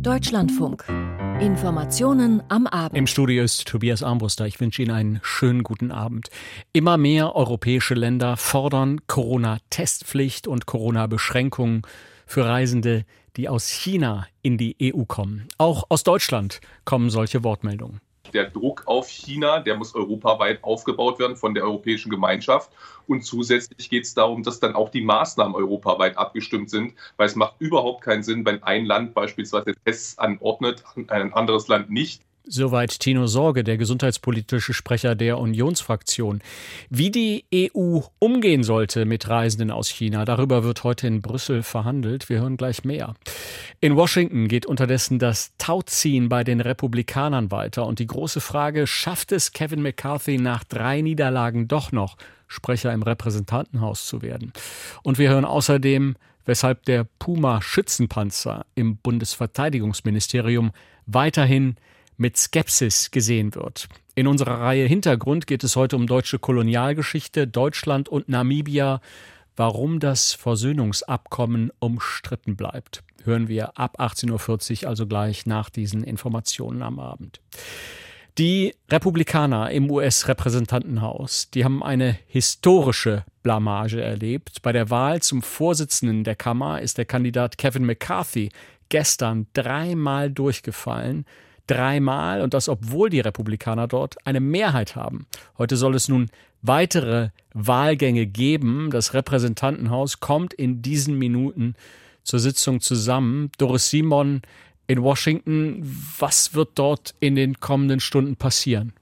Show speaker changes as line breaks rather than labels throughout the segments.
Deutschlandfunk. Informationen am Abend.
Im Studio ist Tobias Armbruster. Ich wünsche Ihnen einen schönen guten Abend. Immer mehr europäische Länder fordern Corona-Testpflicht und Corona-Beschränkungen für Reisende, die aus China in die EU kommen. Auch aus Deutschland kommen solche Wortmeldungen
der Druck auf China, der muss europaweit aufgebaut werden von der Europäischen Gemeinschaft. Und zusätzlich geht es darum, dass dann auch die Maßnahmen europaweit abgestimmt sind, weil es macht überhaupt keinen Sinn, wenn ein Land beispielsweise Tests anordnet, ein anderes Land nicht.
Soweit Tino Sorge, der gesundheitspolitische Sprecher der Unionsfraktion. Wie die EU umgehen sollte mit Reisenden aus China, darüber wird heute in Brüssel verhandelt. Wir hören gleich mehr. In Washington geht unterdessen das Tauziehen bei den Republikanern weiter und die große Frage, schafft es Kevin McCarthy nach drei Niederlagen doch noch, Sprecher im Repräsentantenhaus zu werden? Und wir hören außerdem, weshalb der Puma Schützenpanzer im Bundesverteidigungsministerium weiterhin mit Skepsis gesehen wird. In unserer Reihe Hintergrund geht es heute um deutsche Kolonialgeschichte, Deutschland und Namibia, warum das Versöhnungsabkommen umstritten bleibt. Hören wir ab 18.40 Uhr, also gleich nach diesen Informationen am Abend. Die Republikaner im US-Repräsentantenhaus, die haben eine historische Blamage erlebt. Bei der Wahl zum Vorsitzenden der Kammer ist der Kandidat Kevin McCarthy gestern dreimal durchgefallen dreimal und das obwohl die Republikaner dort eine Mehrheit haben. Heute soll es nun weitere Wahlgänge geben. Das Repräsentantenhaus kommt in diesen Minuten zur Sitzung zusammen. Doris Simon in Washington, was wird dort in den kommenden Stunden passieren?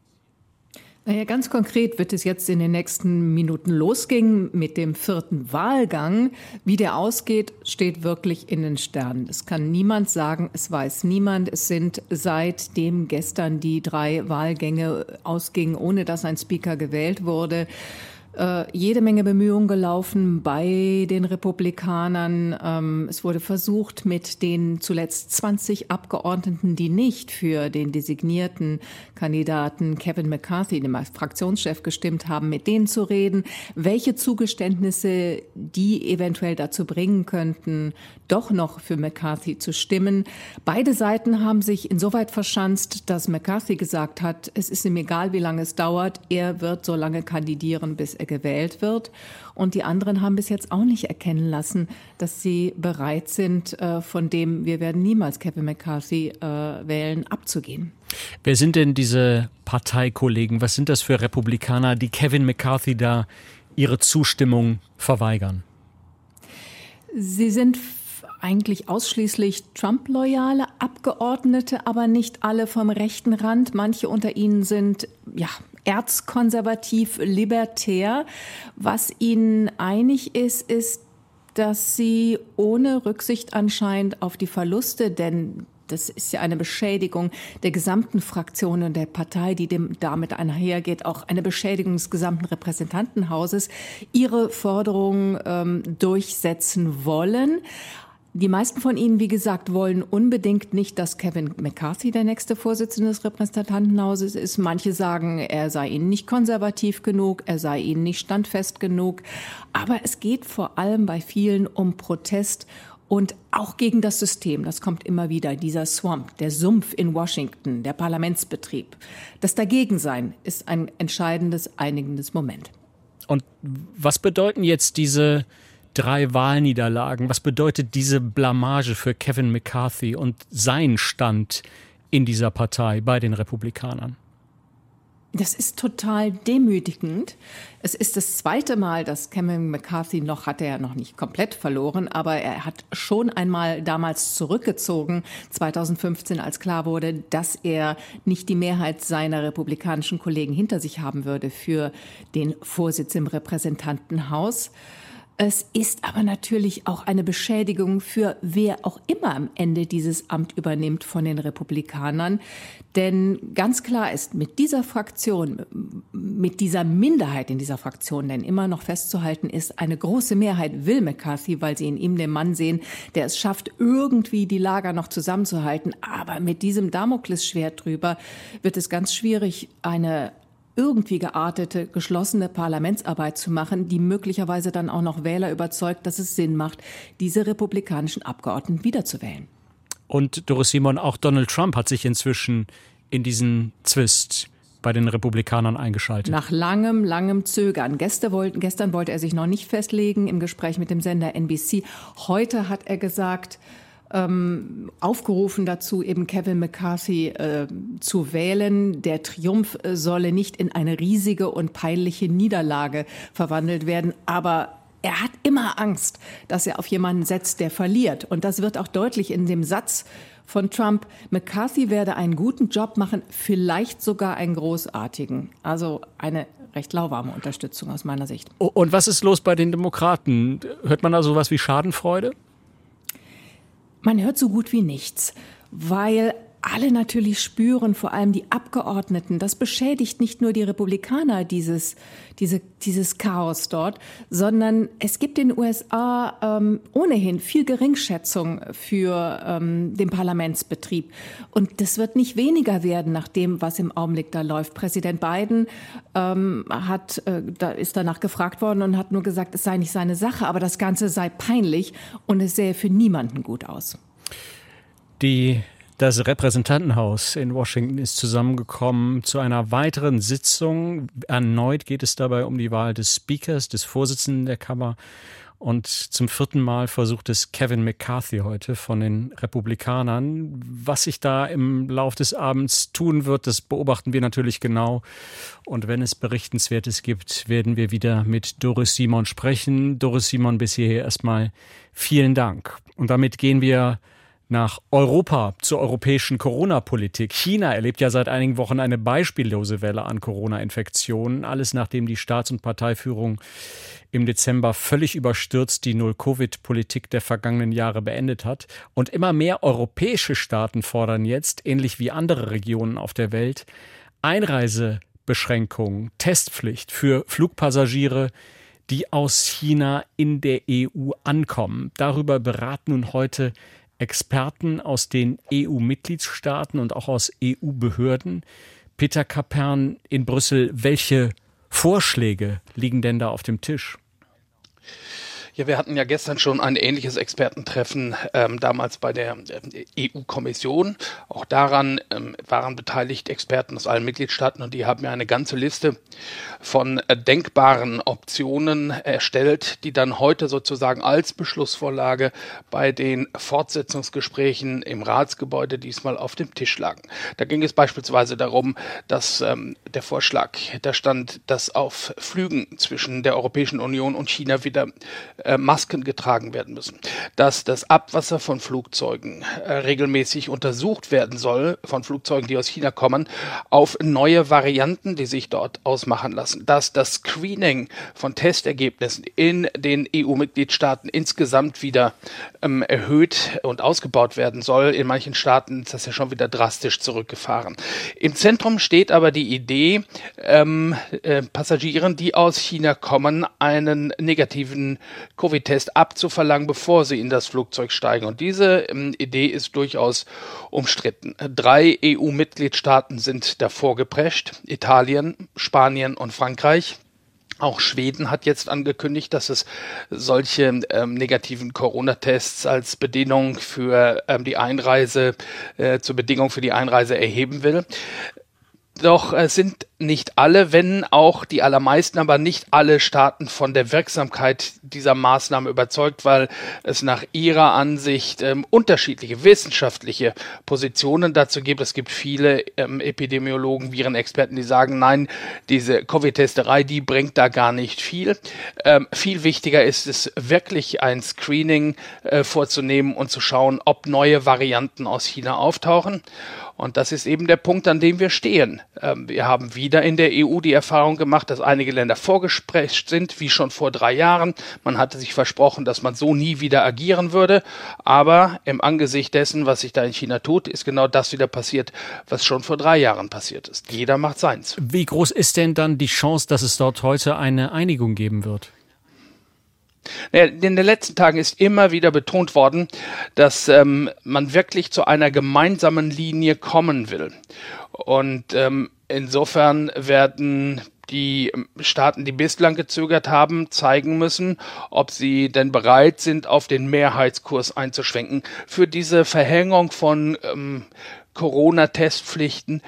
Naja, ganz konkret wird es jetzt in den nächsten Minuten losgehen mit dem vierten Wahlgang. Wie der ausgeht, steht wirklich in den Sternen. Es kann niemand sagen, es weiß niemand. Es sind seitdem gestern die drei Wahlgänge ausgingen, ohne dass ein Speaker gewählt wurde, äh, jede Menge Bemühungen gelaufen bei den Republikanern. Ähm, es wurde versucht, mit den zuletzt 20 Abgeordneten, die nicht für den designierten Kandidaten Kevin McCarthy, dem Fraktionschef, gestimmt haben, mit denen zu reden, welche Zugeständnisse die eventuell dazu bringen könnten, doch noch für McCarthy zu stimmen. Beide Seiten haben sich insoweit verschanzt, dass McCarthy gesagt hat, es ist ihm egal, wie lange es dauert, er wird so lange kandidieren, bis gewählt wird. Und die anderen haben bis jetzt auch nicht erkennen lassen, dass sie bereit sind, äh, von dem wir werden niemals Kevin McCarthy äh, wählen, abzugehen.
Wer sind denn diese Parteikollegen? Was sind das für Republikaner, die Kevin McCarthy da ihre Zustimmung verweigern?
Sie sind eigentlich ausschließlich Trump-loyale Abgeordnete, aber nicht alle vom rechten Rand. Manche unter ihnen sind ja erzkonservativ libertär. Was ihnen einig ist, ist, dass sie ohne Rücksicht anscheinend auf die Verluste, denn das ist ja eine Beschädigung der gesamten Fraktion und der Partei, die dem damit einhergeht, auch eine Beschädigung des gesamten Repräsentantenhauses, ihre Forderungen ähm, durchsetzen wollen. Die meisten von Ihnen, wie gesagt, wollen unbedingt nicht, dass Kevin McCarthy der nächste Vorsitzende des Repräsentantenhauses ist. Manche sagen, er sei Ihnen nicht konservativ genug, er sei Ihnen nicht standfest genug. Aber es geht vor allem bei vielen um Protest und auch gegen das System. Das kommt immer wieder, dieser Swamp, der Sumpf in Washington, der Parlamentsbetrieb. Das Dagegensein ist ein entscheidendes, einigendes Moment.
Und was bedeuten jetzt diese drei Wahlniederlagen. Was bedeutet diese Blamage für Kevin McCarthy und sein Stand in dieser Partei bei den Republikanern?
Das ist total demütigend. Es ist das zweite Mal, dass Kevin McCarthy noch, hat er ja noch nicht komplett verloren, aber er hat schon einmal damals zurückgezogen, 2015, als klar wurde, dass er nicht die Mehrheit seiner republikanischen Kollegen hinter sich haben würde für den Vorsitz im Repräsentantenhaus. Es ist aber natürlich auch eine Beschädigung für wer auch immer am Ende dieses Amt übernimmt von den Republikanern. Denn ganz klar ist, mit dieser Fraktion, mit dieser Minderheit in dieser Fraktion, denn immer noch festzuhalten ist, eine große Mehrheit will McCarthy, weil sie in ihm den Mann sehen, der es schafft, irgendwie die Lager noch zusammenzuhalten. Aber mit diesem Damoklesschwert drüber wird es ganz schwierig, eine irgendwie geartete, geschlossene Parlamentsarbeit zu machen, die möglicherweise dann auch noch Wähler überzeugt, dass es Sinn macht, diese republikanischen Abgeordneten wiederzuwählen.
Und Doris Simon, auch Donald Trump hat sich inzwischen in diesen Zwist bei den Republikanern eingeschaltet.
Nach langem, langem Zögern. Gestern, wollten, gestern wollte er sich noch nicht festlegen im Gespräch mit dem Sender NBC. Heute hat er gesagt, ähm, aufgerufen dazu, eben Kevin McCarthy äh, zu wählen. Der Triumph äh, solle nicht in eine riesige und peinliche Niederlage verwandelt werden, aber er hat immer Angst, dass er auf jemanden setzt, der verliert. Und das wird auch deutlich in dem Satz von Trump, McCarthy werde einen guten Job machen, vielleicht sogar einen großartigen. Also eine recht lauwarme Unterstützung aus meiner Sicht.
Und was ist los bei den Demokraten? Hört man da sowas wie Schadenfreude?
Man hört so gut wie nichts, weil alle natürlich spüren, vor allem die Abgeordneten, das beschädigt nicht nur die Republikaner, dieses, diese, dieses Chaos dort, sondern es gibt in den USA ähm, ohnehin viel Geringschätzung für ähm, den Parlamentsbetrieb. Und das wird nicht weniger werden nach dem, was im Augenblick da läuft. Präsident Biden ähm, hat, äh, da ist danach gefragt worden und hat nur gesagt, es sei nicht seine Sache, aber das Ganze sei peinlich und es sähe für niemanden gut aus.
Die das Repräsentantenhaus in Washington ist zusammengekommen zu einer weiteren Sitzung. Erneut geht es dabei um die Wahl des Speakers, des Vorsitzenden der Kammer. Und zum vierten Mal versucht es Kevin McCarthy heute von den Republikanern. Was sich da im Lauf des Abends tun wird, das beobachten wir natürlich genau. Und wenn es Berichtenswertes gibt, werden wir wieder mit Doris Simon sprechen. Doris Simon, bis hierher erstmal vielen Dank. Und damit gehen wir nach Europa zur europäischen Corona-Politik. China erlebt ja seit einigen Wochen eine beispiellose Welle an Corona-Infektionen. Alles nachdem die Staats- und Parteiführung im Dezember völlig überstürzt die Null-Covid-Politik der vergangenen Jahre beendet hat. Und immer mehr europäische Staaten fordern jetzt, ähnlich wie andere Regionen auf der Welt, Einreisebeschränkungen, Testpflicht für Flugpassagiere, die aus China in der EU ankommen. Darüber beraten nun heute Experten aus den EU-Mitgliedstaaten und auch aus EU-Behörden. Peter Kapern in Brüssel, welche Vorschläge liegen denn da auf dem Tisch?
Ja, wir hatten ja gestern schon ein ähnliches Expertentreffen ähm, damals bei der äh, EU-Kommission. Auch daran ähm, waren beteiligt Experten aus allen Mitgliedstaaten und die haben ja eine ganze Liste von äh, denkbaren Optionen erstellt, die dann heute sozusagen als Beschlussvorlage bei den Fortsetzungsgesprächen im Ratsgebäude diesmal auf dem Tisch lagen. Da ging es beispielsweise darum, dass ähm, der Vorschlag, da stand, dass auf Flügen zwischen der Europäischen Union und China wieder äh, Masken getragen werden müssen, dass das Abwasser von Flugzeugen äh, regelmäßig untersucht werden soll, von Flugzeugen, die aus China kommen, auf neue Varianten, die sich dort ausmachen lassen, dass das Screening von Testergebnissen in den EU-Mitgliedstaaten insgesamt wieder ähm, erhöht und ausgebaut werden soll. In manchen Staaten ist das ja schon wieder drastisch zurückgefahren. Im Zentrum steht aber die Idee, ähm, äh, Passagieren, die aus China kommen, einen negativen Covid-Test abzuverlangen, bevor sie in das Flugzeug steigen. Und diese ähm, Idee ist durchaus umstritten. Drei EU-Mitgliedstaaten sind davor geprescht. Italien, Spanien und Frankreich. Auch Schweden hat jetzt angekündigt, dass es solche ähm, negativen Corona-Tests als Bedingung für ähm, die Einreise, äh, zur Bedingung für die Einreise erheben will. Doch äh, sind nicht alle, wenn auch die allermeisten, aber nicht alle Staaten von der Wirksamkeit dieser Maßnahme überzeugt, weil es nach ihrer Ansicht ähm, unterschiedliche wissenschaftliche Positionen dazu gibt. Es gibt viele ähm, Epidemiologen, Virenexperten, die sagen, nein, diese Covid-Testerei, die bringt da gar nicht viel. Ähm, viel wichtiger ist es wirklich ein Screening äh, vorzunehmen und zu schauen, ob neue Varianten aus China auftauchen. Und das ist eben der Punkt, an dem wir stehen. Ähm, wir haben wieder in der EU die Erfahrung gemacht, dass einige Länder vorgesprecht sind, wie schon vor drei Jahren. Man hatte sich versprochen, dass man so nie wieder agieren würde. Aber im Angesicht dessen, was sich da in China tut, ist genau das wieder passiert, was schon vor drei Jahren passiert ist. Jeder macht seins.
Wie groß ist denn dann die Chance, dass es dort heute eine Einigung geben wird?
In den letzten Tagen ist immer wieder betont worden, dass ähm, man wirklich zu einer gemeinsamen Linie kommen will. Und ähm, insofern werden die ähm, Staaten, die bislang gezögert haben, zeigen müssen, ob sie denn bereit sind, auf den Mehrheitskurs einzuschwenken. Für diese Verhängung von ähm, Corona-Testpflichten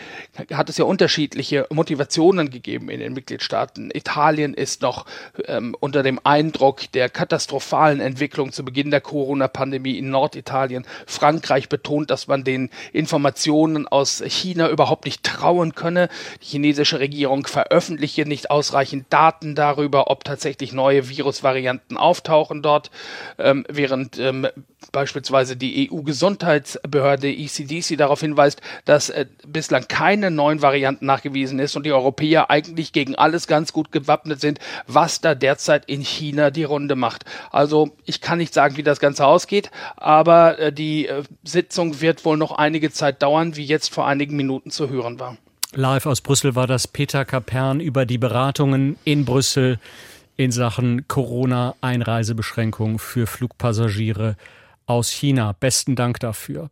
hat es ja unterschiedliche Motivationen gegeben in den Mitgliedstaaten. Italien ist noch ähm, unter dem Eindruck der katastrophalen Entwicklung zu Beginn der Corona-Pandemie in Norditalien. Frankreich betont, dass man den Informationen aus China überhaupt nicht trauen könne. Die chinesische Regierung veröffentliche nicht ausreichend Daten darüber, ob tatsächlich neue Virusvarianten auftauchen dort, ähm, während ähm, beispielsweise die EU-Gesundheitsbehörde ECDC darauf hinweist, dass äh, bislang keine neuen Varianten nachgewiesen ist und die Europäer eigentlich gegen alles ganz gut gewappnet sind, was da derzeit in China die Runde macht. Also ich kann nicht sagen, wie das Ganze ausgeht, aber äh, die äh, Sitzung wird wohl noch einige Zeit dauern, wie jetzt vor einigen Minuten zu hören war.
Live aus Brüssel war das Peter Kapern über die Beratungen in Brüssel in Sachen Corona-Einreisebeschränkungen für Flugpassagiere aus China. Besten Dank dafür.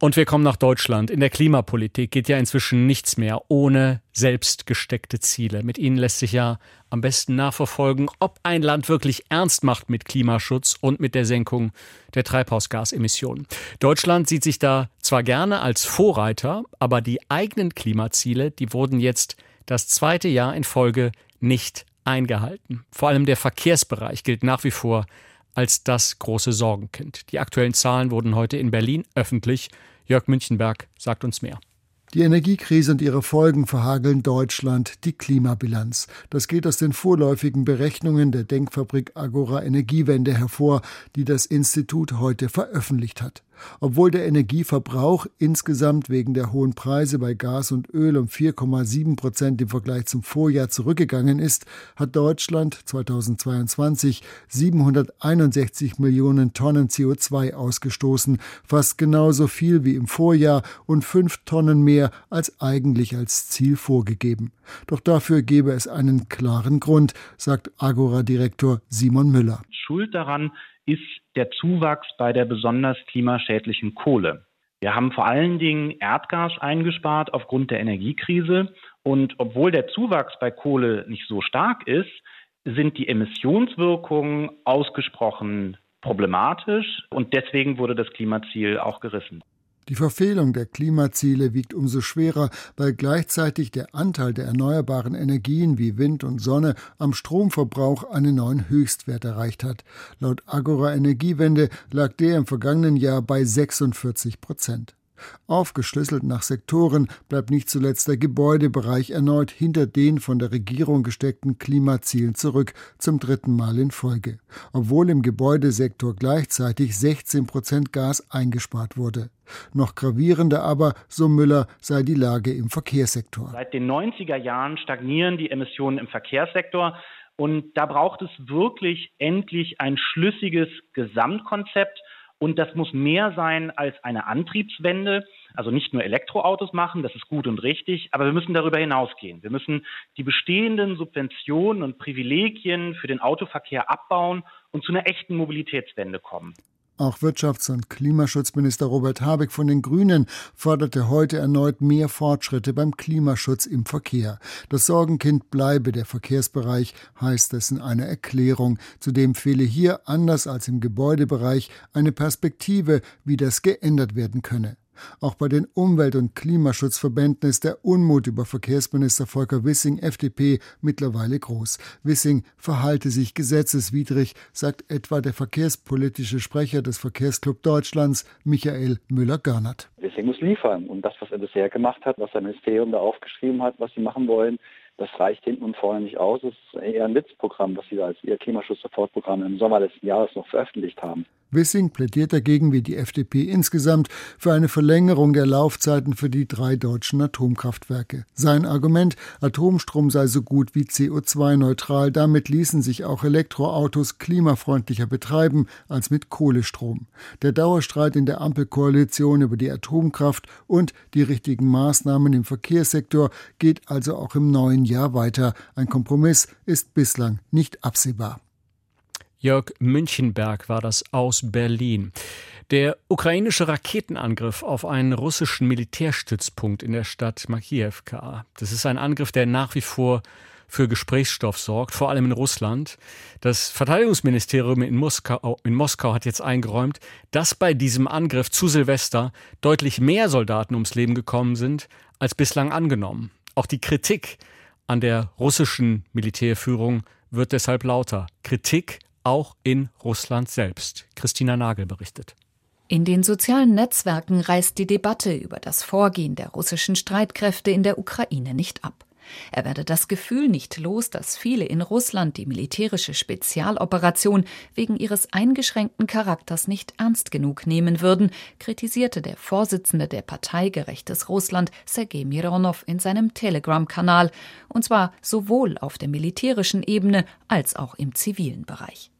Und wir kommen nach Deutschland. In der Klimapolitik geht ja inzwischen nichts mehr ohne selbst gesteckte Ziele. Mit ihnen lässt sich ja am besten nachverfolgen, ob ein Land wirklich ernst macht mit Klimaschutz und mit der Senkung der Treibhausgasemissionen. Deutschland sieht sich da zwar gerne als Vorreiter, aber die eigenen Klimaziele, die wurden jetzt das zweite Jahr in Folge nicht eingehalten. Vor allem der Verkehrsbereich gilt nach wie vor als das große Sorgenkind. Die aktuellen Zahlen wurden heute in Berlin öffentlich. Jörg Münchenberg sagt uns mehr.
Die Energiekrise und ihre Folgen verhageln Deutschland die Klimabilanz. Das geht aus den vorläufigen Berechnungen der Denkfabrik Agora Energiewende hervor, die das Institut heute veröffentlicht hat. Obwohl der Energieverbrauch insgesamt wegen der hohen Preise bei Gas und Öl um 4,7 Prozent im Vergleich zum Vorjahr zurückgegangen ist, hat Deutschland 2022 761 Millionen Tonnen CO2 ausgestoßen, fast genauso viel wie im Vorjahr und fünf Tonnen mehr als eigentlich als Ziel vorgegeben. Doch dafür gebe es einen klaren Grund, sagt Agora-Direktor Simon Müller.
Schuld daran ist der Zuwachs bei der besonders klimaschädlichen Kohle. Wir haben vor allen Dingen Erdgas eingespart aufgrund der Energiekrise. Und obwohl der Zuwachs bei Kohle nicht so stark ist, sind die Emissionswirkungen ausgesprochen problematisch. Und deswegen wurde das Klimaziel auch gerissen.
Die Verfehlung der Klimaziele wiegt umso schwerer, weil gleichzeitig der Anteil der erneuerbaren Energien wie Wind und Sonne am Stromverbrauch einen neuen Höchstwert erreicht hat. Laut Agora Energiewende lag der im vergangenen Jahr bei 46 Prozent. Aufgeschlüsselt nach Sektoren bleibt nicht zuletzt der Gebäudebereich erneut hinter den von der Regierung gesteckten Klimazielen zurück, zum dritten Mal in Folge, obwohl im Gebäudesektor gleichzeitig 16 Prozent Gas eingespart wurde. Noch gravierender aber, so Müller, sei die Lage im Verkehrssektor.
Seit den 90er Jahren stagnieren die Emissionen im Verkehrssektor. Und da braucht es wirklich endlich ein schlüssiges Gesamtkonzept, und das muss mehr sein als eine Antriebswende. Also nicht nur Elektroautos machen, das ist gut und richtig, aber wir müssen darüber hinausgehen. Wir müssen die bestehenden Subventionen und Privilegien für den Autoverkehr abbauen und zu einer echten Mobilitätswende kommen.
Auch Wirtschafts- und Klimaschutzminister Robert Habeck von den Grünen forderte heute erneut mehr Fortschritte beim Klimaschutz im Verkehr. Das Sorgenkind bleibe der Verkehrsbereich, heißt es in einer Erklärung. Zudem fehle hier, anders als im Gebäudebereich, eine Perspektive, wie das geändert werden könne. Auch bei den Umwelt- und Klimaschutzverbänden ist der Unmut über Verkehrsminister Volker Wissing, FDP, mittlerweile groß. Wissing verhalte sich gesetzeswidrig, sagt etwa der verkehrspolitische Sprecher des Verkehrsclub Deutschlands, Michael Müller-Görnert.
Wissing muss liefern. Und das, was er bisher gemacht hat, was sein Ministerium da aufgeschrieben hat, was sie machen wollen, das reicht hinten und vorne nicht aus. Es ist eher ein Witzprogramm, was sie da als ihr Klimaschutz-Sofortprogramm im Sommer letzten Jahres noch veröffentlicht haben.
Wissing plädiert dagegen, wie die FDP insgesamt, für eine Verlängerung der Laufzeiten für die drei deutschen Atomkraftwerke. Sein Argument, Atomstrom sei so gut wie CO2-neutral, damit ließen sich auch Elektroautos klimafreundlicher betreiben als mit Kohlestrom. Der Dauerstreit in der Ampelkoalition über die Atomkraft und die richtigen Maßnahmen im Verkehrssektor geht also auch im neuen Jahr weiter. Ein Kompromiss ist bislang nicht absehbar.
Jörg Münchenberg war das aus Berlin. Der ukrainische Raketenangriff auf einen russischen Militärstützpunkt in der Stadt Makiewka. Das ist ein Angriff, der nach wie vor für Gesprächsstoff sorgt, vor allem in Russland. Das Verteidigungsministerium in Moskau, in Moskau hat jetzt eingeräumt, dass bei diesem Angriff zu Silvester deutlich mehr Soldaten ums Leben gekommen sind, als bislang angenommen. Auch die Kritik an der russischen Militärführung wird deshalb lauter. Kritik auch in Russland selbst. Christina Nagel berichtet.
In den sozialen Netzwerken reißt die Debatte über das Vorgehen der russischen Streitkräfte in der Ukraine nicht ab. Er werde das Gefühl nicht los, dass viele in Russland die militärische Spezialoperation wegen ihres eingeschränkten Charakters nicht ernst genug nehmen würden, kritisierte der Vorsitzende der Partei Gerechtes Russland, Sergei Mironow, in seinem Telegram-Kanal, und zwar sowohl auf der militärischen Ebene als auch im zivilen Bereich.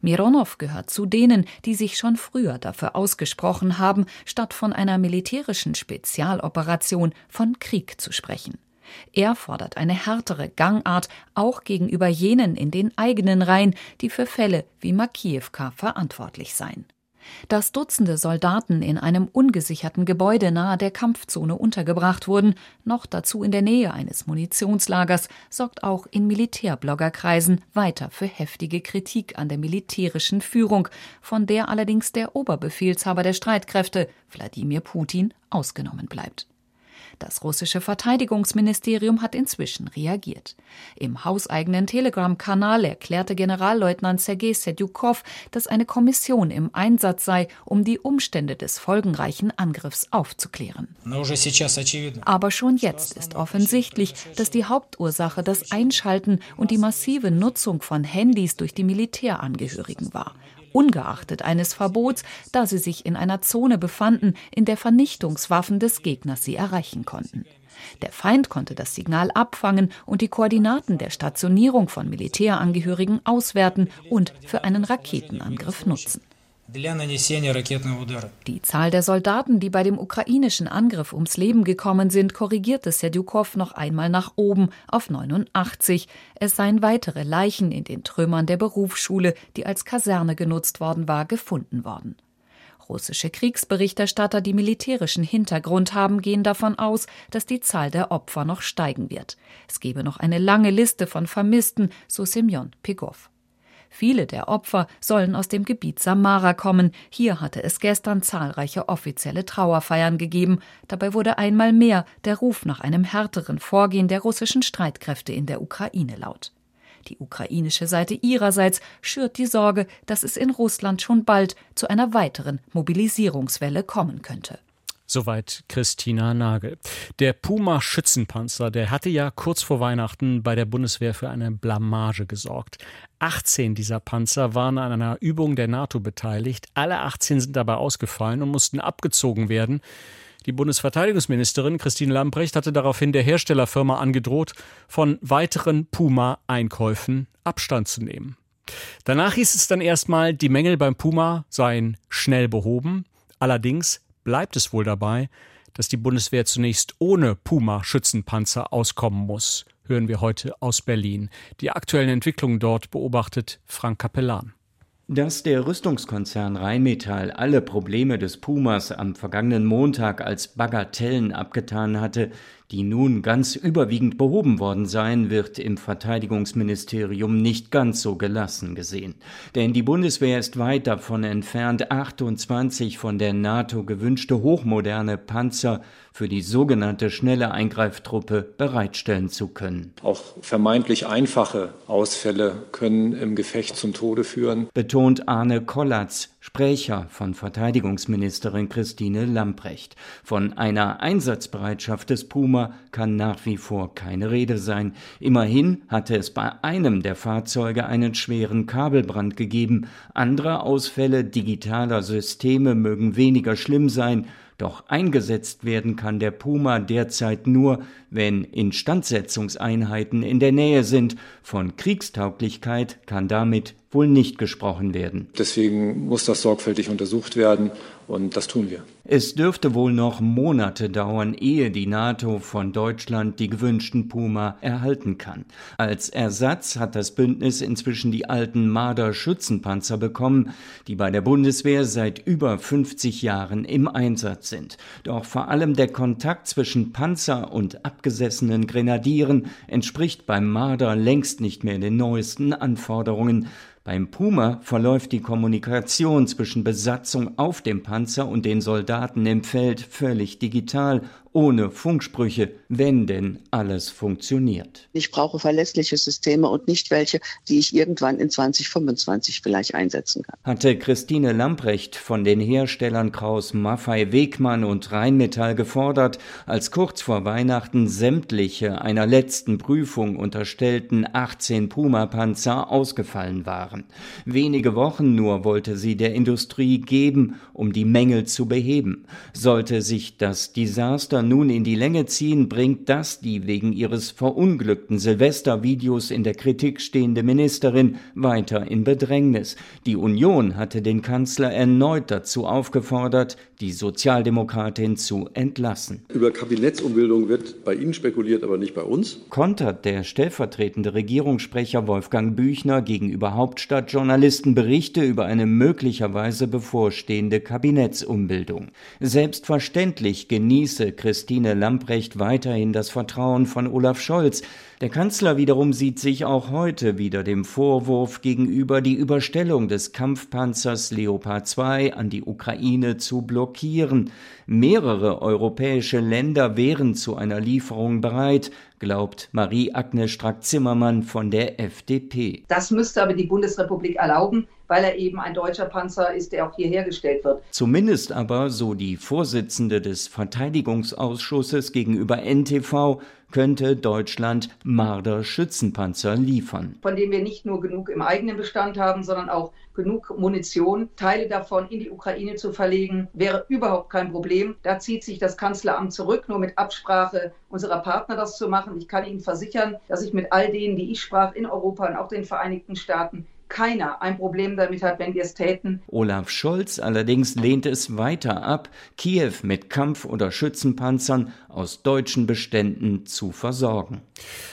Mironow gehört zu denen, die sich schon früher dafür ausgesprochen haben, statt von einer militärischen Spezialoperation von Krieg zu sprechen. Er fordert eine härtere Gangart auch gegenüber jenen in den eigenen Reihen, die für Fälle wie Makiewka verantwortlich seien. Dass Dutzende Soldaten in einem ungesicherten Gebäude nahe der Kampfzone untergebracht wurden, noch dazu in der Nähe eines Munitionslagers, sorgt auch in Militärbloggerkreisen weiter für heftige Kritik an der militärischen Führung, von der allerdings der Oberbefehlshaber der Streitkräfte, Wladimir Putin, ausgenommen bleibt. Das russische Verteidigungsministerium hat inzwischen reagiert. Im hauseigenen Telegram-Kanal erklärte Generalleutnant Sergei Sedjukow, dass eine Kommission im Einsatz sei, um die Umstände des folgenreichen Angriffs aufzuklären. Aber schon jetzt ist offensichtlich, dass die Hauptursache das Einschalten und die massive Nutzung von Handys durch die Militärangehörigen war ungeachtet eines Verbots, da sie sich in einer Zone befanden, in der Vernichtungswaffen des Gegners sie erreichen konnten. Der Feind konnte das Signal abfangen und die Koordinaten der Stationierung von Militärangehörigen auswerten und für einen Raketenangriff nutzen. Die Zahl der Soldaten, die bei dem ukrainischen Angriff ums Leben gekommen sind, korrigierte Sedjukow noch einmal nach oben auf 89. Es seien weitere Leichen in den Trümmern der Berufsschule, die als Kaserne genutzt worden war, gefunden worden. Russische Kriegsberichterstatter, die militärischen Hintergrund haben, gehen davon aus, dass die Zahl der Opfer noch steigen wird. Es gebe noch eine lange Liste von Vermissten, so Semyon Pigow. Viele der Opfer sollen aus dem Gebiet Samara kommen. Hier hatte es gestern zahlreiche offizielle Trauerfeiern gegeben. Dabei wurde einmal mehr der Ruf nach einem härteren Vorgehen der russischen Streitkräfte in der Ukraine laut. Die ukrainische Seite ihrerseits schürt die Sorge, dass es in Russland schon bald zu einer weiteren Mobilisierungswelle kommen könnte.
Soweit Christina Nagel. Der Puma-Schützenpanzer, der hatte ja kurz vor Weihnachten bei der Bundeswehr für eine Blamage gesorgt. 18 dieser Panzer waren an einer Übung der NATO beteiligt. Alle 18 sind dabei ausgefallen und mussten abgezogen werden. Die Bundesverteidigungsministerin Christine Lambrecht hatte daraufhin der Herstellerfirma angedroht, von weiteren Puma-Einkäufen Abstand zu nehmen. Danach hieß es dann erstmal, die Mängel beim Puma seien schnell behoben. Allerdings bleibt es wohl dabei, dass die Bundeswehr zunächst ohne Puma-Schützenpanzer auskommen muss, hören wir heute aus Berlin. Die aktuellen Entwicklungen dort beobachtet Frank Capellan.
Dass der Rüstungskonzern Rheinmetall alle Probleme des Pumas am vergangenen Montag als Bagatellen abgetan hatte, die nun ganz überwiegend behoben worden seien, wird im Verteidigungsministerium nicht ganz so gelassen gesehen. Denn die Bundeswehr ist weit davon entfernt, 28 von der NATO gewünschte hochmoderne Panzer für die sogenannte schnelle Eingreiftruppe bereitstellen zu können.
Auch vermeintlich einfache Ausfälle können im Gefecht zum Tode führen,
betont Arne Kollatz, Sprecher von Verteidigungsministerin Christine Lamprecht. Von einer Einsatzbereitschaft des Puma kann nach wie vor keine Rede sein. Immerhin hatte es bei einem der Fahrzeuge einen schweren Kabelbrand gegeben. Andere Ausfälle digitaler Systeme mögen weniger schlimm sein, doch eingesetzt werden kann der Puma derzeit nur, wenn Instandsetzungseinheiten in der Nähe sind. Von Kriegstauglichkeit kann damit wohl nicht gesprochen werden.
Deswegen muss das sorgfältig untersucht werden und das tun wir.
Es dürfte wohl noch Monate dauern, ehe die NATO von Deutschland die gewünschten Puma erhalten kann. Als Ersatz hat das Bündnis inzwischen die alten Marder-Schützenpanzer bekommen, die bei der Bundeswehr seit über 50 Jahren im Einsatz sind. Doch vor allem der Kontakt zwischen Panzer und abgesessenen Grenadieren entspricht beim Marder längst nicht mehr den neuesten Anforderungen. Beim Puma verläuft die Kommunikation zwischen Besatzung auf dem Panzer und den Soldaten im Feld völlig digital ohne Funksprüche, wenn denn alles funktioniert.
Ich brauche verlässliche Systeme und nicht welche, die ich irgendwann in 2025 vielleicht einsetzen kann.
Hatte Christine Lamprecht von den Herstellern Kraus Maffei Wegmann und Rheinmetall gefordert, als kurz vor Weihnachten sämtliche einer letzten Prüfung unterstellten 18 Puma-Panzer ausgefallen waren. Wenige Wochen nur wollte sie der Industrie geben, um die Mängel zu beheben. Sollte sich das Desaster nun in die Länge ziehen, bringt das die wegen ihres verunglückten Silvestervideos in der Kritik stehende Ministerin weiter in Bedrängnis. Die Union hatte den Kanzler erneut dazu aufgefordert, die Sozialdemokratin zu entlassen.
Über Kabinettsumbildung wird bei Ihnen spekuliert, aber nicht bei uns.
Kontert der stellvertretende Regierungssprecher Wolfgang Büchner gegenüber Hauptstadtjournalisten Berichte über eine möglicherweise bevorstehende Kabinettsumbildung. Selbstverständlich genieße Christine Lamprecht weiterhin das Vertrauen von Olaf Scholz. Der Kanzler wiederum sieht sich auch heute wieder dem Vorwurf gegenüber, die Überstellung des Kampfpanzers Leopard 2 an die Ukraine zu blockieren. Mehrere europäische Länder wären zu einer Lieferung bereit, glaubt Marie-Agnes Strack-Zimmermann von der FDP.
Das müsste aber die Bundesrepublik erlauben, weil er eben ein deutscher Panzer ist, der auch hier hergestellt wird.
Zumindest aber, so die Vorsitzende des Verteidigungsausschusses gegenüber NTV, könnte Deutschland Marder-Schützenpanzer liefern.
Von dem wir nicht nur genug im eigenen Bestand haben, sondern auch genug Munition. Teile davon in die Ukraine zu verlegen, wäre überhaupt kein Problem. Da zieht sich das Kanzleramt zurück, nur mit Absprache unserer Partner das zu machen. Ich kann Ihnen versichern, dass ich mit all denen, die ich sprach, in Europa und auch den Vereinigten Staaten keiner ein Problem damit hat, wenn wir es täten.
Olaf Scholz allerdings lehnt es weiter ab, Kiew mit Kampf- oder Schützenpanzern aus deutschen Beständen zu versorgen.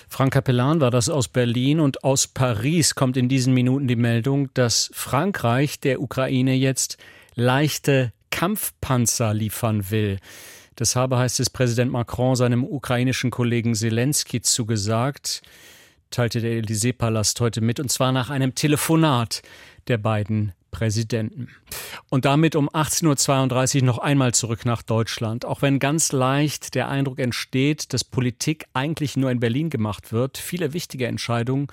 Frank Capellan war das aus Berlin und aus Paris kommt in diesen Minuten die Meldung, dass Frankreich der Ukraine jetzt leichte Kampfpanzer liefern will. Das habe, heißt es, Präsident Macron seinem ukrainischen Kollegen Zelensky zugesagt teilte der Élysée-Palast heute mit, und zwar nach einem Telefonat der beiden Präsidenten. Und damit um 18.32 Uhr noch einmal zurück nach Deutschland. Auch wenn ganz leicht der Eindruck entsteht, dass Politik eigentlich nur in Berlin gemacht wird, viele wichtige Entscheidungen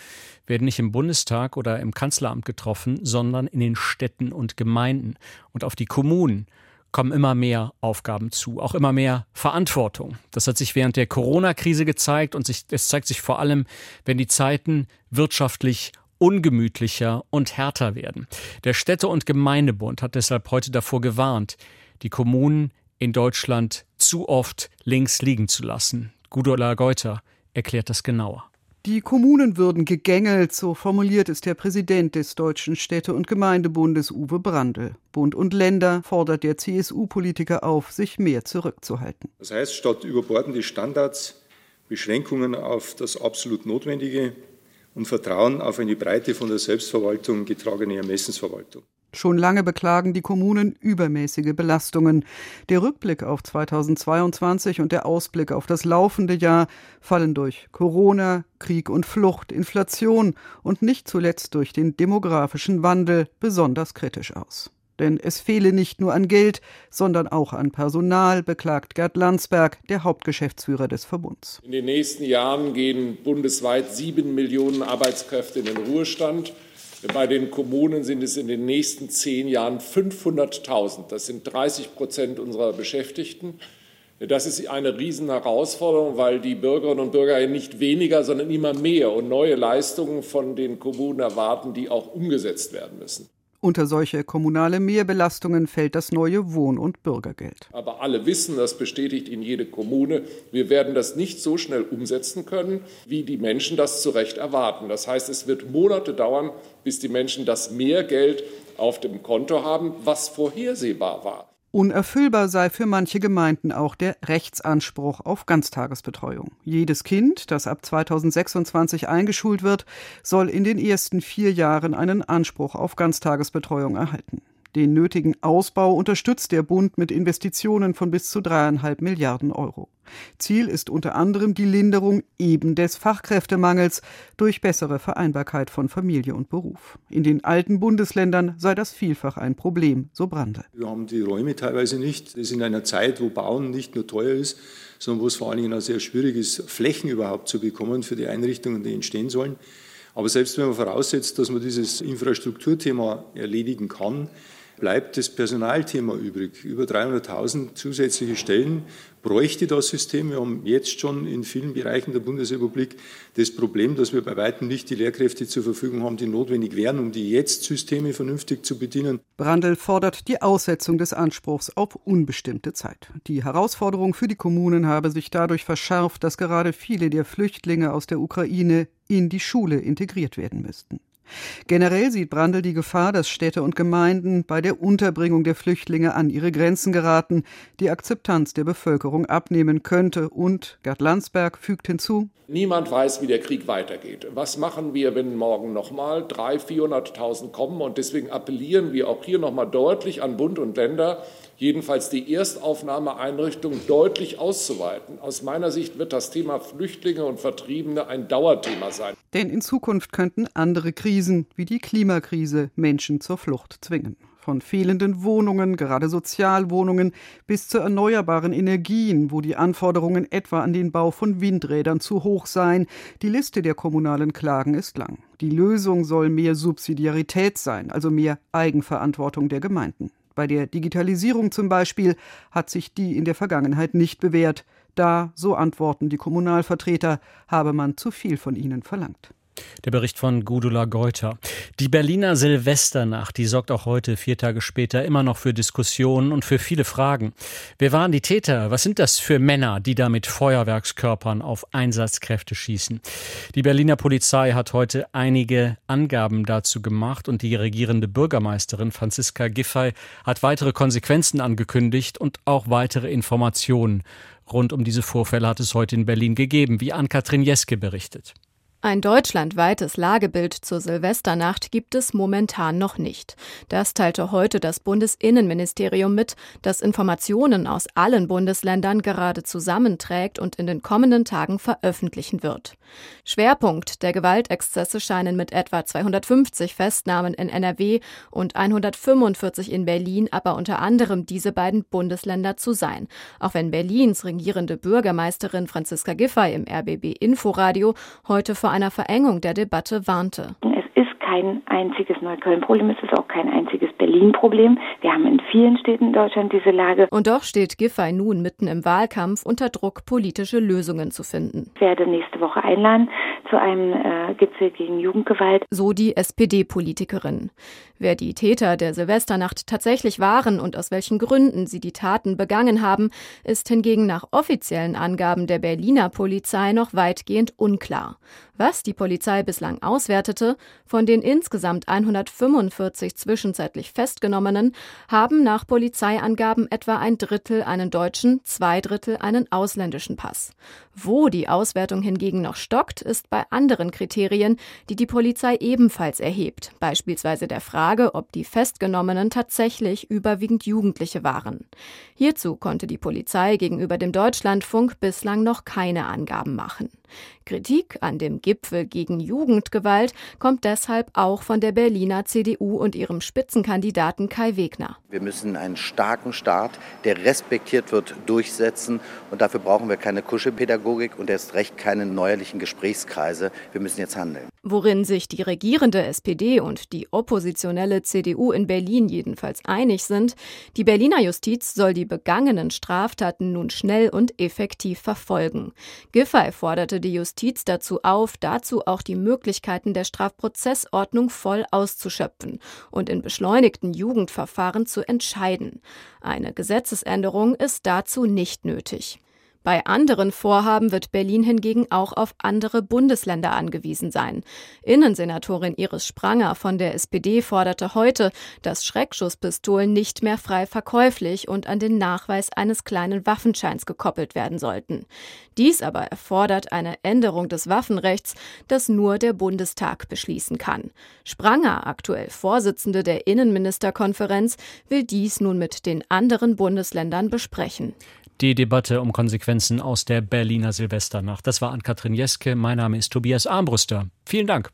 werden nicht im Bundestag oder im Kanzleramt getroffen, sondern in den Städten und Gemeinden und auf die Kommunen kommen immer mehr Aufgaben zu, auch immer mehr Verantwortung. Das hat sich während der Corona-Krise gezeigt und sich, es zeigt sich vor allem, wenn die Zeiten wirtschaftlich ungemütlicher und härter werden. Der Städte- und Gemeindebund hat deshalb heute davor gewarnt, die Kommunen in Deutschland zu oft links liegen zu lassen. Gudula Geuter erklärt das genauer.
Die Kommunen würden gegängelt, so formuliert es der Präsident des Deutschen Städte- und Gemeindebundes Uwe Brandl. Bund und Länder fordert der CSU-Politiker auf, sich mehr zurückzuhalten.
Das heißt, statt überbordende Standards, Beschränkungen auf das absolut Notwendige und Vertrauen auf eine breite von der Selbstverwaltung getragene Ermessensverwaltung.
Schon lange beklagen die Kommunen übermäßige Belastungen. Der Rückblick auf 2022 und der Ausblick auf das laufende Jahr fallen durch Corona, Krieg und Flucht, Inflation und nicht zuletzt durch den demografischen Wandel besonders kritisch aus. Denn es fehle nicht nur an Geld, sondern auch an Personal, beklagt Gerd Landsberg, der Hauptgeschäftsführer des Verbunds.
In den nächsten Jahren gehen bundesweit sieben Millionen Arbeitskräfte in den Ruhestand. Bei den Kommunen sind es in den nächsten zehn Jahren 500.000. Das sind 30 Prozent unserer Beschäftigten. Das ist eine Riesenherausforderung, weil die Bürgerinnen und Bürger nicht weniger, sondern immer mehr und neue Leistungen von den Kommunen erwarten, die auch umgesetzt werden müssen.
Unter solche kommunale Mehrbelastungen fällt das neue Wohn- und Bürgergeld.
Aber alle wissen, das bestätigt in jede Kommune, wir werden das nicht so schnell umsetzen können, wie die Menschen das zu Recht erwarten. Das heißt, es wird Monate dauern, bis die Menschen das mehr Geld auf dem Konto haben, was vorhersehbar war.
Unerfüllbar sei für manche Gemeinden auch der Rechtsanspruch auf Ganztagesbetreuung. Jedes Kind, das ab 2026 eingeschult wird, soll in den ersten vier Jahren einen Anspruch auf Ganztagesbetreuung erhalten. Den nötigen Ausbau unterstützt der Bund mit Investitionen von bis zu dreieinhalb Milliarden Euro. Ziel ist unter anderem die Linderung eben des Fachkräftemangels durch bessere Vereinbarkeit von Familie und Beruf. In den alten Bundesländern sei das vielfach ein Problem, so Brandl.
Wir haben die Räume teilweise nicht. Das ist in einer Zeit, wo Bauen nicht nur teuer ist, sondern wo es vor allen Dingen auch sehr schwierig ist, Flächen überhaupt zu bekommen für die Einrichtungen, die entstehen sollen. Aber selbst wenn man voraussetzt, dass man dieses Infrastrukturthema erledigen kann, bleibt das Personalthema übrig. Über 300.000 zusätzliche Stellen bräuchte das System. Wir haben jetzt schon in vielen Bereichen der Bundesrepublik das Problem, dass wir bei weitem nicht die Lehrkräfte zur Verfügung haben, die notwendig wären, um die jetzt Systeme vernünftig zu bedienen.
Brandl fordert die Aussetzung des Anspruchs auf unbestimmte Zeit. Die Herausforderung für die Kommunen habe sich dadurch verschärft, dass gerade viele der Flüchtlinge aus der Ukraine in die Schule integriert werden müssten. Generell sieht Brandl die Gefahr, dass Städte und Gemeinden bei der Unterbringung der Flüchtlinge an ihre Grenzen geraten, die Akzeptanz der Bevölkerung abnehmen könnte. Und Gerd Landsberg fügt hinzu,
Niemand weiß, wie der Krieg weitergeht. Was machen wir, wenn morgen nochmal 300.000, 400.000 kommen? Und deswegen appellieren wir auch hier nochmal deutlich an Bund und Länder, jedenfalls die Erstaufnahmeeinrichtungen deutlich auszuweiten. Aus meiner Sicht wird das Thema Flüchtlinge und Vertriebene ein Dauerthema sein.
Denn in Zukunft könnten andere Krisen wie die Klimakrise Menschen zur Flucht zwingen. Von fehlenden Wohnungen, gerade Sozialwohnungen, bis zu erneuerbaren Energien, wo die Anforderungen etwa an den Bau von Windrädern zu hoch seien. Die Liste der kommunalen Klagen ist lang. Die Lösung soll mehr Subsidiarität sein, also mehr Eigenverantwortung der Gemeinden. Bei der Digitalisierung zum Beispiel hat sich die in der Vergangenheit nicht bewährt. Da, so antworten die Kommunalvertreter, habe man zu viel von ihnen verlangt.
Der Bericht von Gudula Geuter. Die Berliner Silvesternacht, die sorgt auch heute, vier Tage später, immer noch für Diskussionen und für viele Fragen. Wer waren die Täter? Was sind das für Männer, die da mit Feuerwerkskörpern auf Einsatzkräfte schießen? Die Berliner Polizei hat heute einige Angaben dazu gemacht und die regierende Bürgermeisterin Franziska Giffey hat weitere Konsequenzen angekündigt und auch weitere Informationen. Rund um diese Vorfälle hat es heute in Berlin gegeben, wie Ann-Kathrin Jeske berichtet.
Ein deutschlandweites Lagebild zur Silvesternacht gibt es momentan noch nicht. Das teilte heute das Bundesinnenministerium mit, das Informationen aus allen Bundesländern gerade zusammenträgt und in den kommenden Tagen veröffentlichen wird. Schwerpunkt der Gewaltexzesse scheinen mit etwa 250 Festnahmen in NRW und 145 in Berlin aber unter anderem diese beiden Bundesländer zu sein. Auch wenn Berlins regierende Bürgermeisterin Franziska Giffey im RBB Inforadio heute vor einer Verengung der Debatte warnte.
Es ist kein einziges Neukölln-Problem, es ist auch kein einziges Berlin-Problem. Wir haben in vielen Städten in Deutschland diese Lage.
Und doch steht Giffey nun mitten im Wahlkampf unter Druck, politische Lösungen zu finden.
Ich werde nächste Woche einladen zu einem äh, Gipfel gegen Jugendgewalt.
So die SPD-Politikerin. Wer die Täter der Silvesternacht tatsächlich waren und aus welchen Gründen sie die Taten begangen haben, ist hingegen nach offiziellen Angaben der Berliner Polizei noch weitgehend unklar. Was die Polizei bislang auswertete, von den insgesamt 145 zwischenzeitlich Festgenommenen haben nach Polizeiangaben etwa ein Drittel einen deutschen, zwei Drittel einen ausländischen Pass. Wo die Auswertung hingegen noch stockt, ist bei anderen Kriterien, die die Polizei ebenfalls erhebt, beispielsweise der Frage, ob die Festgenommenen tatsächlich überwiegend Jugendliche waren. Hierzu konnte die Polizei gegenüber dem Deutschlandfunk bislang noch keine Angaben machen. Kritik an dem Gipfel gegen Jugendgewalt kommt deshalb auch von der Berliner CDU und ihrem Spitzenkandidaten Kai Wegner.
Wir müssen einen starken Staat, der respektiert wird, durchsetzen. Und dafür brauchen wir keine Kuschelpädagogik und erst recht keine neuerlichen Gesprächskreise. Wir müssen jetzt handeln.
Worin sich die regierende SPD und die oppositionelle CDU in Berlin jedenfalls einig sind, die Berliner Justiz soll die begangenen Straftaten nun schnell und effektiv verfolgen. Giffey forderte die Justiz dazu auf, dazu auch die Möglichkeiten der Strafprozessordnung voll auszuschöpfen und in beschleunigten Jugendverfahren zu entscheiden. Eine Gesetzesänderung ist dazu nicht nötig. Bei anderen Vorhaben wird Berlin hingegen auch auf andere Bundesländer angewiesen sein. Innensenatorin Iris Spranger von der SPD forderte heute, dass Schreckschusspistolen nicht mehr frei verkäuflich und an den Nachweis eines kleinen Waffenscheins gekoppelt werden sollten. Dies aber erfordert eine Änderung des Waffenrechts, das nur der Bundestag beschließen kann. Spranger, aktuell Vorsitzende der Innenministerkonferenz, will dies nun mit den anderen Bundesländern besprechen
die Debatte um Konsequenzen aus der Berliner Silvesternacht. Das war Ann-Kathrin Jeske. Mein Name ist Tobias Armbruster. Vielen Dank.